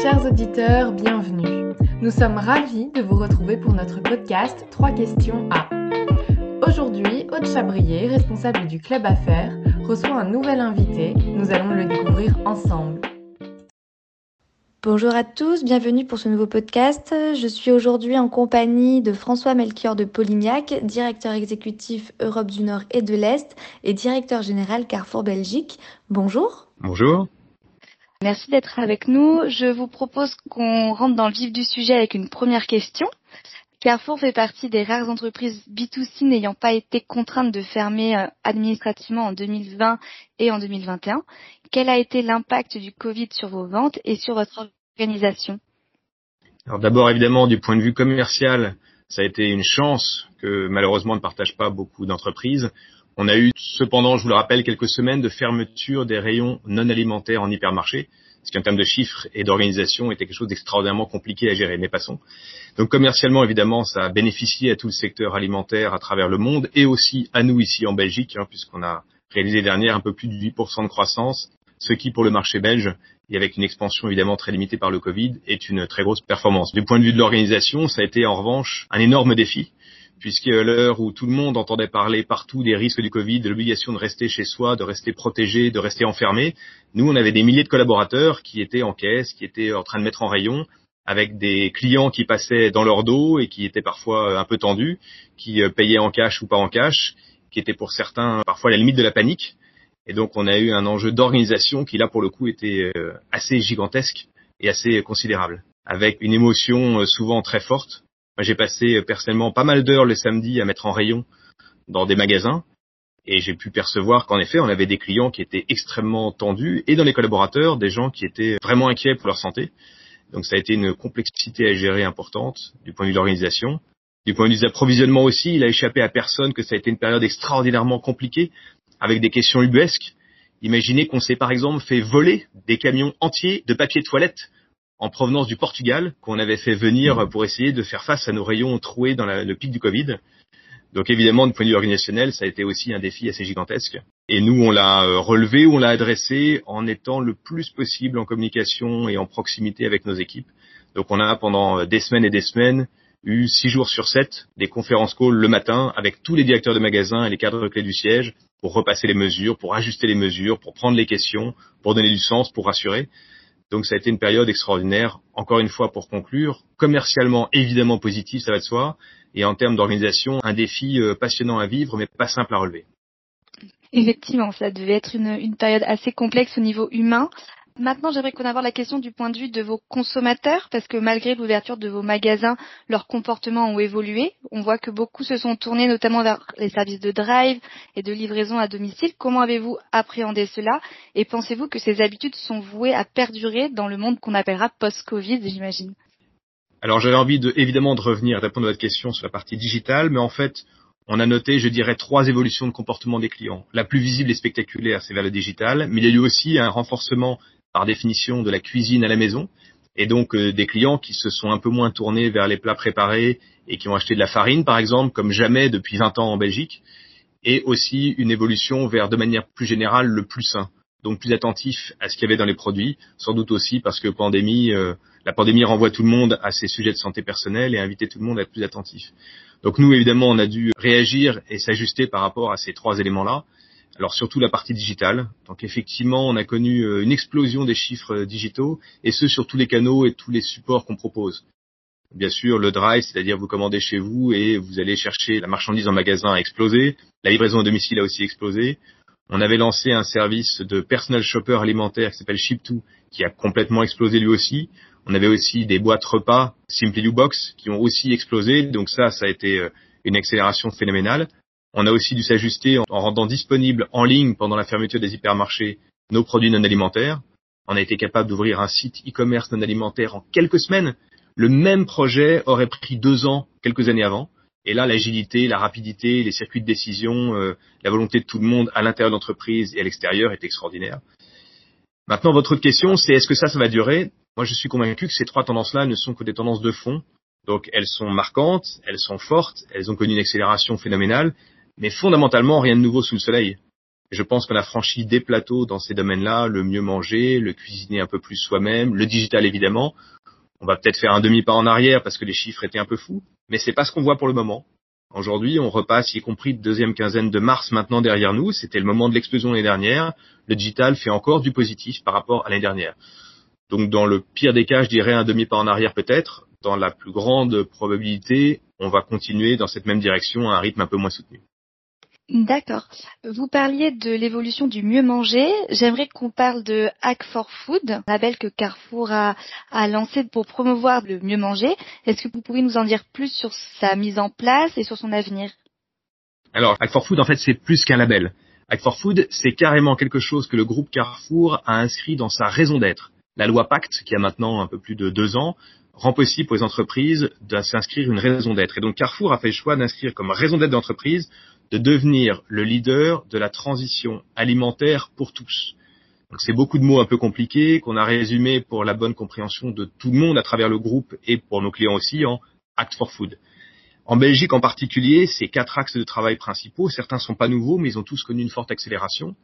Chers auditeurs, bienvenue. Nous sommes ravis de vous retrouver pour notre podcast 3 questions à. Aujourd'hui, Aude Chabrier, responsable du Club Affaires, reçoit un nouvel invité. Nous allons le découvrir ensemble. Bonjour à tous, bienvenue pour ce nouveau podcast. Je suis aujourd'hui en compagnie de François Melchior de Polignac, directeur exécutif Europe du Nord et de l'Est et directeur général Carrefour Belgique. Bonjour. Bonjour. Merci d'être avec nous. Je vous propose qu'on rentre dans le vif du sujet avec une première question. Carrefour fait partie des rares entreprises B2C n'ayant pas été contraintes de fermer euh, administrativement en 2020 et en 2021. Quel a été l'impact du Covid sur vos ventes et sur votre organisation? Alors d'abord, évidemment, du point de vue commercial, ça a été une chance que malheureusement ne partagent pas beaucoup d'entreprises. On a eu cependant, je vous le rappelle, quelques semaines de fermeture des rayons non alimentaires en hypermarché, ce qui en termes de chiffres et d'organisation était quelque chose d'extraordinairement compliqué à gérer, mais passons. Donc commercialement, évidemment, ça a bénéficié à tout le secteur alimentaire à travers le monde et aussi à nous ici en Belgique, hein, puisqu'on a réalisé dernière un peu plus de 8% de croissance ce qui pour le marché belge, et avec une expansion évidemment très limitée par le Covid, est une très grosse performance. Du point de vue de l'organisation, ça a été en revanche un énorme défi, puisque à l'heure où tout le monde entendait parler partout des risques du Covid, de l'obligation de rester chez soi, de rester protégé, de rester enfermé, nous on avait des milliers de collaborateurs qui étaient en caisse, qui étaient en train de mettre en rayon, avec des clients qui passaient dans leur dos et qui étaient parfois un peu tendus, qui euh, payaient en cash ou pas en cash, qui étaient pour certains parfois à la limite de la panique. Et donc on a eu un enjeu d'organisation qui là pour le coup était euh, assez gigantesque et assez considérable, avec une émotion euh, souvent très forte. J'ai passé euh, personnellement pas mal d'heures le samedi à mettre en rayon dans des magasins et j'ai pu percevoir qu'en effet on avait des clients qui étaient extrêmement tendus et dans les collaborateurs des gens qui étaient vraiment inquiets pour leur santé. Donc ça a été une complexité à gérer importante du point de vue de l'organisation. Du point de vue des approvisionnements aussi, il a échappé à personne que ça a été une période extraordinairement compliquée avec des questions ubuesques. Imaginez qu'on s'est par exemple fait voler des camions entiers de papier toilette en provenance du Portugal qu'on avait fait venir pour essayer de faire face à nos rayons troués dans le pic du Covid. Donc évidemment, du point de vue organisationnel, ça a été aussi un défi assez gigantesque. Et nous, on l'a euh, relevé, on l'a adressé en étant le plus possible en communication et en proximité avec nos équipes. Donc on a pendant des semaines et des semaines eu six jours sur sept des conférences calls le matin avec tous les directeurs de magasins et les cadres clés du siège pour repasser les mesures, pour ajuster les mesures, pour prendre les questions, pour donner du sens, pour rassurer. Donc ça a été une période extraordinaire, encore une fois pour conclure, commercialement évidemment positif, ça va de soi, et en termes d'organisation, un défi euh, passionnant à vivre, mais pas simple à relever. Effectivement, ça devait être une, une, période assez complexe au niveau humain. Maintenant, j'aimerais qu'on aborde la question du point de vue de vos consommateurs, parce que malgré l'ouverture de vos magasins, leurs comportements ont évolué. On voit que beaucoup se sont tournés notamment vers les services de drive et de livraison à domicile. Comment avez-vous appréhendé cela? Et pensez-vous que ces habitudes sont vouées à perdurer dans le monde qu'on appellera post-Covid, j'imagine? Alors j'avais envie de, évidemment de revenir, répondre à votre question sur la partie digitale, mais en fait, on a noté, je dirais, trois évolutions de comportement des clients. La plus visible et spectaculaire, c'est vers le digital, mais il y a eu aussi un renforcement par définition de la cuisine à la maison. Et donc euh, des clients qui se sont un peu moins tournés vers les plats préparés et qui ont acheté de la farine par exemple comme jamais depuis 20 ans en Belgique et aussi une évolution vers de manière plus générale le plus sain. Donc plus attentif à ce qu'il y avait dans les produits sans doute aussi parce que pandémie euh, la pandémie renvoie tout le monde à ces sujets de santé personnelle et inviter tout le monde à être plus attentif. Donc nous évidemment on a dû réagir et s'ajuster par rapport à ces trois éléments là alors surtout la partie digitale. Donc effectivement, on a connu euh, une explosion des chiffres euh, digitaux, et ce sur tous les canaux et tous les supports qu'on propose. Bien sûr, le drive, c'est-à-dire vous commandez chez vous et vous allez chercher la marchandise en magasin a explosé. La livraison au domicile a aussi explosé. On avait lancé un service de personal shopper alimentaire qui s'appelle Ship2, qui a complètement explosé lui aussi. On avait aussi des boîtes repas Simply You Box qui ont aussi explosé. Donc ça, ça a été euh, une accélération phénoménale. On a aussi dû s'ajuster en rendant disponibles en ligne pendant la fermeture des hypermarchés nos produits non alimentaires. On a été capable d'ouvrir un site e-commerce non alimentaire en quelques semaines. Le même projet aurait pris deux ans quelques années avant. Et là, l'agilité, la rapidité, les circuits de décision, euh, la volonté de tout le monde à l'intérieur de l'entreprise et à l'extérieur est extraordinaire. Maintenant, votre question, c'est est-ce que ça, ça va durer? Moi, je suis convaincu que ces trois tendances-là ne sont que des tendances de fond. Donc, elles sont marquantes, elles sont fortes, elles ont connu une accélération phénoménale, mais fondamentalement, rien de nouveau sous le soleil. Je pense qu'on a franchi des plateaux dans ces domaines-là, le mieux manger, le cuisiner un peu plus soi-même, le digital évidemment. On va peut-être faire un demi-pas en arrière parce que les chiffres étaient un peu fous, mais c'est pas ce qu'on voit pour le moment. Aujourd'hui, on repasse, y compris de deuxième quinzaine de mars maintenant derrière nous. C'était le moment de l'explosion l'année dernière. Le digital fait encore du positif par rapport à l'année dernière. Donc, dans le pire des cas, je dirais un demi-pas en arrière peut-être. Dans la plus grande probabilité, on va continuer dans cette même direction à un rythme un peu moins soutenu. D'accord. Vous parliez de l'évolution du mieux manger. J'aimerais qu'on parle de Hack for Food, un label que Carrefour a, lancé pour promouvoir le mieux manger. Est-ce que vous pourriez nous en dire plus sur sa mise en place et sur son avenir? Alors, Hack for Food, en fait, c'est plus qu'un label. Hack for Food, c'est carrément quelque chose que le groupe Carrefour a inscrit dans sa raison d'être. La loi Pacte, qui a maintenant un peu plus de deux ans, rend possible les entreprises de s'inscrire une raison d'être. Et donc Carrefour a fait le choix d'inscrire comme raison d'être d'entreprise de devenir le leader de la transition alimentaire pour tous. Donc c'est beaucoup de mots un peu compliqués qu'on a résumés pour la bonne compréhension de tout le monde à travers le groupe et pour nos clients aussi en Act for Food. En Belgique en particulier, ces quatre axes de travail principaux, certains sont pas nouveaux, mais ils ont tous connu une forte accélération.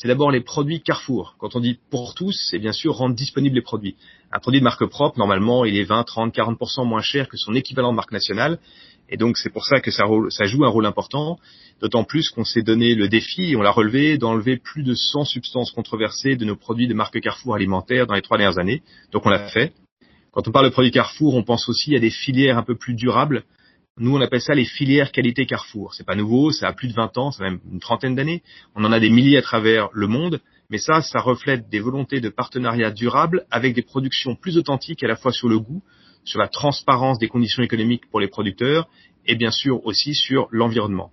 C'est d'abord les produits Carrefour. Quand on dit pour tous, c'est bien sûr rendre disponibles les produits. Un produit de marque propre, normalement, il est 20, 30, 40% moins cher que son équivalent de marque nationale. Et donc c'est pour ça que ça, joue un rôle important, d'autant plus qu'on s'est donné le défi, on l'a relevé, d'enlever plus de 100 substances controversées de nos produits de marque Carrefour alimentaire dans les trois dernières années. Donc on l'a fait. Quand on parle de produits Carrefour, on pense aussi à des filières un peu plus durables. Nous, on appelle ça les filières qualité Carrefour. C'est pas nouveau, ça a plus de 20 ans, ça a même une trentaine d'années. On en a des milliers à travers le monde. Mais ça, ça reflète des volontés de partenariat durable avec des productions plus authentiques à la fois sur le goût, sur la transparence des conditions économiques pour les producteurs et bien sûr aussi sur l'environnement.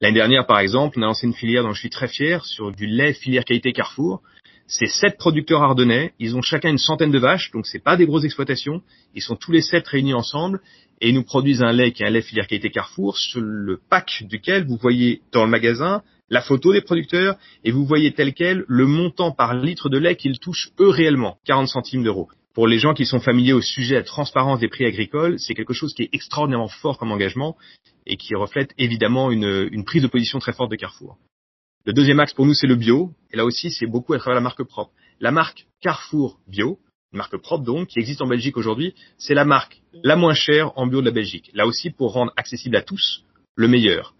L'année dernière, par exemple, on a lancé une filière dont je suis très fier sur du lait filière qualité Carrefour. C'est sept producteurs ardennais. Ils ont chacun une centaine de vaches, donc c'est pas des grosses exploitations. Ils sont tous les sept réunis ensemble et nous produisent un lait qui est un lait filière qualité Carrefour sur le pack duquel vous voyez dans le magasin la photo des producteurs et vous voyez tel quel le montant par litre de lait qu'ils touchent eux réellement, 40 centimes d'euros pour les gens qui sont familiers au sujet de la transparence des prix agricoles, c'est quelque chose qui est extraordinairement fort comme engagement et qui reflète évidemment une, prise de position très forte de Carrefour. Le deuxième axe pour nous, c'est le bio. Et là aussi, c'est beaucoup à travers la marque propre. La marque Carrefour Bio, une marque propre donc, qui existe en Belgique aujourd'hui, c'est la marque la moins chère en bio de la Belgique. Là aussi, pour rendre accessible à tous le meilleur.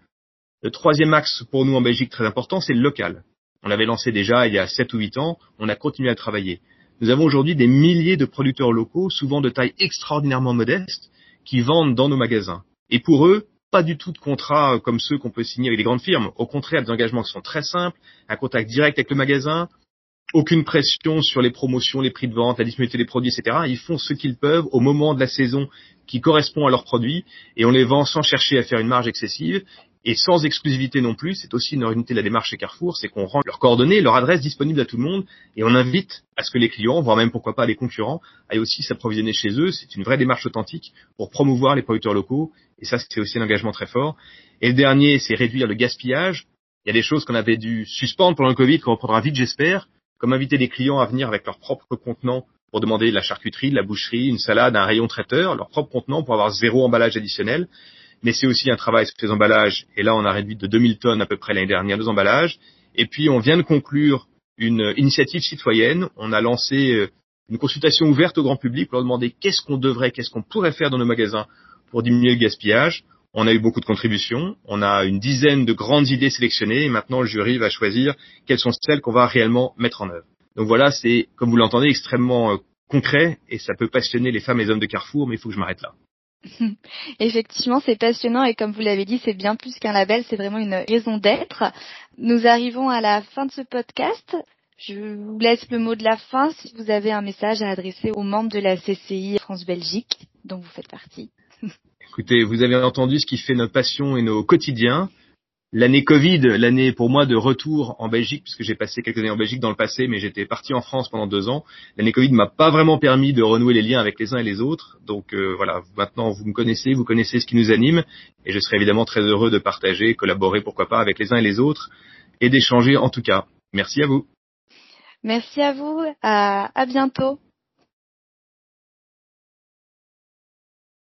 Le troisième axe pour nous en Belgique très important, c'est le local. On l'avait lancé déjà il y a 7 ou 8 ans, on a continué à travailler. Nous avons aujourd'hui des milliers de producteurs locaux, souvent de taille extraordinairement modeste, qui vendent dans nos magasins. Et pour eux, pas du tout de contrats comme ceux qu'on peut signer avec les grandes firmes. Au contraire, des engagements qui sont très simples, un contact direct avec le magasin, aucune pression sur les promotions, les prix de vente, la disponibilité des produits, etc. Ils font ce qu'ils peuvent au moment de la saison qui correspond à leurs produits et on les vend sans chercher à faire une marge excessive et sans exclusivité non plus, c'est aussi une unité de la démarche chez Carrefour, c'est qu'on rend leurs coordonnées, leur adresse disponible à tout le monde, et on invite à ce que les clients, voire même pourquoi pas les concurrents, aillent aussi s'approvisionner chez eux. C'est une vraie démarche authentique pour promouvoir les producteurs locaux, et ça c'est aussi un engagement très fort. Et le dernier, c'est réduire le gaspillage. Il y a des choses qu'on avait dû suspendre pendant le Covid, qu'on reprendra vite j'espère, comme inviter les clients à venir avec leurs propres contenants pour demander de la charcuterie, de la boucherie, une salade, un rayon traiteur, leurs propres contenants pour avoir zéro emballage additionnel mais c'est aussi un travail sur les emballages. Et là, on a réduit de 2000 tonnes à peu près l'année dernière nos emballages. Et puis, on vient de conclure une initiative citoyenne. On a lancé euh, une consultation ouverte au grand public pour leur demander qu'est-ce qu'on devrait, qu'est-ce qu'on pourrait faire dans nos magasins pour diminuer le gaspillage. On a eu beaucoup de contributions. On a une dizaine de grandes idées sélectionnées. Et maintenant, le jury va choisir quelles sont celles qu'on va réellement mettre en œuvre. Donc voilà, c'est, comme vous l'entendez, extrêmement euh, concret et ça peut passionner les femmes et les hommes de Carrefour, mais il faut que je m'arrête là. Effectivement, c'est passionnant et comme vous l'avez dit, c'est bien plus qu'un label, c'est vraiment une raison d'être. Nous arrivons à la fin de ce podcast. Je vous laisse le mot de la fin si vous avez un message à adresser aux membres de la CCI France-Belgique, dont vous faites partie. Écoutez, vous avez entendu ce qui fait notre passion et nos quotidiens l'année Covid, l'année pour moi de retour en Belgique, puisque j'ai passé quelques années en Belgique dans le passé, mais j'étais parti en France pendant deux ans. L'année Covid m'a pas vraiment permis de renouer les liens avec les uns et les autres. Donc euh, voilà, maintenant vous me connaissez, vous connaissez ce qui nous anime, et je serai évidemment très heureux de partager, collaborer, pourquoi pas, avec les uns et les autres, et d'échanger en tout cas. Merci à vous. Merci à vous. à bientôt.